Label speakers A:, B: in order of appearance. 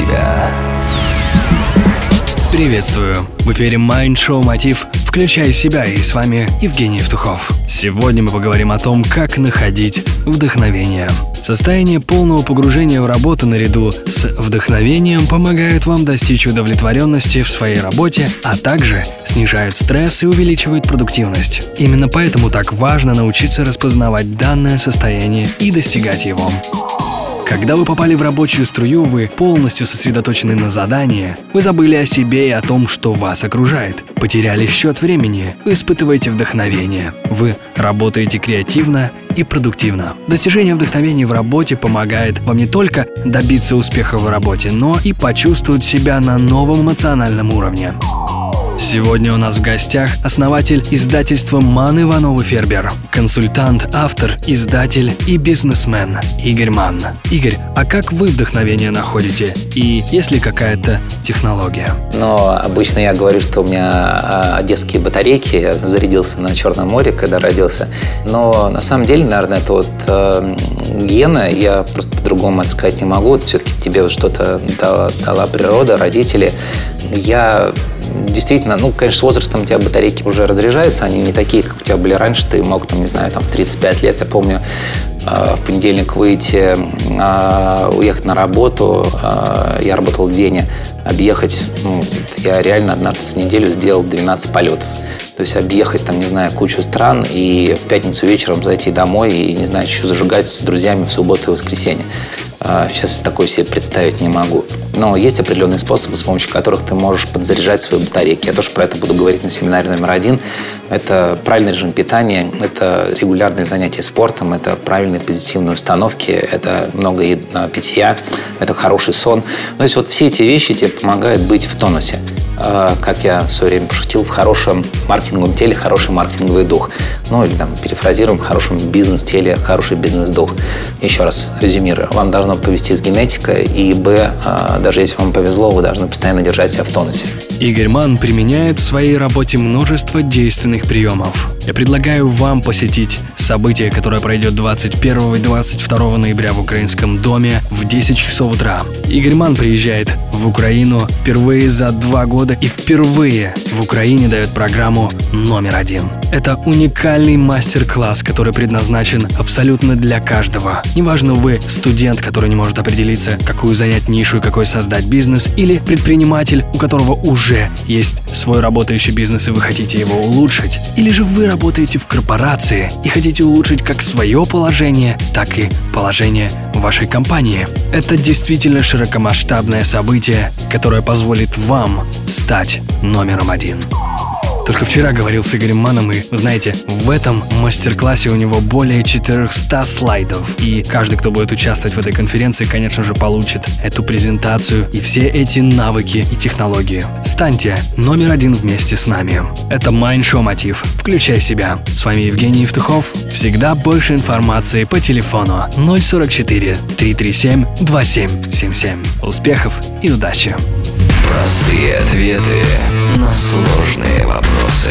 A: себя.
B: Приветствую! В эфире Mind Show Мотив «Включай себя» и с вами Евгений Евтухов. Сегодня мы поговорим о том, как находить вдохновение. Состояние полного погружения в работу наряду с вдохновением помогает вам достичь удовлетворенности в своей работе, а также снижает стресс и увеличивает продуктивность. Именно поэтому так важно научиться распознавать данное состояние и достигать его. Когда вы попали в рабочую струю, вы полностью сосредоточены на задании, вы забыли о себе и о том, что вас окружает, потеряли счет времени, вы испытываете вдохновение, вы работаете креативно и продуктивно. Достижение вдохновения в работе помогает вам не только добиться успеха в работе, но и почувствовать себя на новом эмоциональном уровне. Сегодня у нас в гостях основатель издательства Ман Иванов Фербер, консультант, автор, издатель и бизнесмен Игорь Ман. Игорь, а как вы вдохновение находите? И есть ли какая-то технология?
C: Но обычно я говорю, что у меня а, одесские батарейки, я зарядился на Черном море, когда родился. Но на самом деле, наверное, это вот э, гена, я просто по-другому это не могу. Все-таки тебе вот что-то дала, дала природа, родители. Я действительно, ну, конечно, с возрастом у тебя батарейки уже разряжаются, они не такие, как у тебя были раньше, ты мог, там, не знаю, там, в 35 лет, я помню, а, в понедельник выйти, а, уехать на работу, а, я работал в Вене, объехать, ну, я реально однажды за неделю сделал 12 полетов. То есть объехать, там, не знаю, кучу стран и в пятницу вечером зайти домой и, не знаю, еще зажигать с друзьями в субботу и воскресенье. Сейчас такой себе представить не могу. Но есть определенные способы, с помощью которых ты можешь подзаряжать свои батарейки. Я тоже про это буду говорить на семинаре номер один. Это правильный режим питания, это регулярные занятия спортом, это правильные позитивные установки, это много питья, это хороший сон. То есть вот все эти вещи тебе помогают быть в тонусе. А, как я в свое время пошутил, в хорошем маркетинговом теле хороший маркетинговый дух. Ну или там перефразируем, в хорошем бизнес-теле хороший бизнес-дух. Еще раз резюмирую. Вам должно повести с генетикой, и б, а, даже если вам повезло, вы должны постоянно держать себя в тонусе.
B: Игорь Ман применяет в своей работе множество действенных приемов. Я предлагаю вам посетить событие, которое пройдет 21 и 22 ноября в Украинском доме в 10 часов утра. Игорь Ман приезжает в Украину впервые за два года и впервые в Украине дает программу номер один. Это уникальный мастер-класс, который предназначен абсолютно для каждого. Неважно, вы студент, который не может определиться, какую занять нишу и какой создать бизнес, или предприниматель, у которого уже есть свой работающий бизнес и вы хотите его улучшить, или же вы работаете в корпорации и хотите улучшить как свое положение, так и положение вашей компании. Это действительно широкомасштабное событие, которое позволит вам стать номером один. Только вчера говорил с Игорем Маном, и, знаете, в этом мастер-классе у него более 400 слайдов. И каждый, кто будет участвовать в этой конференции, конечно же, получит эту презентацию и все эти навыки и технологии. Станьте номер один вместе с нами. Это Show Мотив. Включай себя. С вами Евгений Евтухов. Всегда больше информации по телефону 044 337 2777. Успехов и удачи!
A: Простые ответы на сложные вопросы.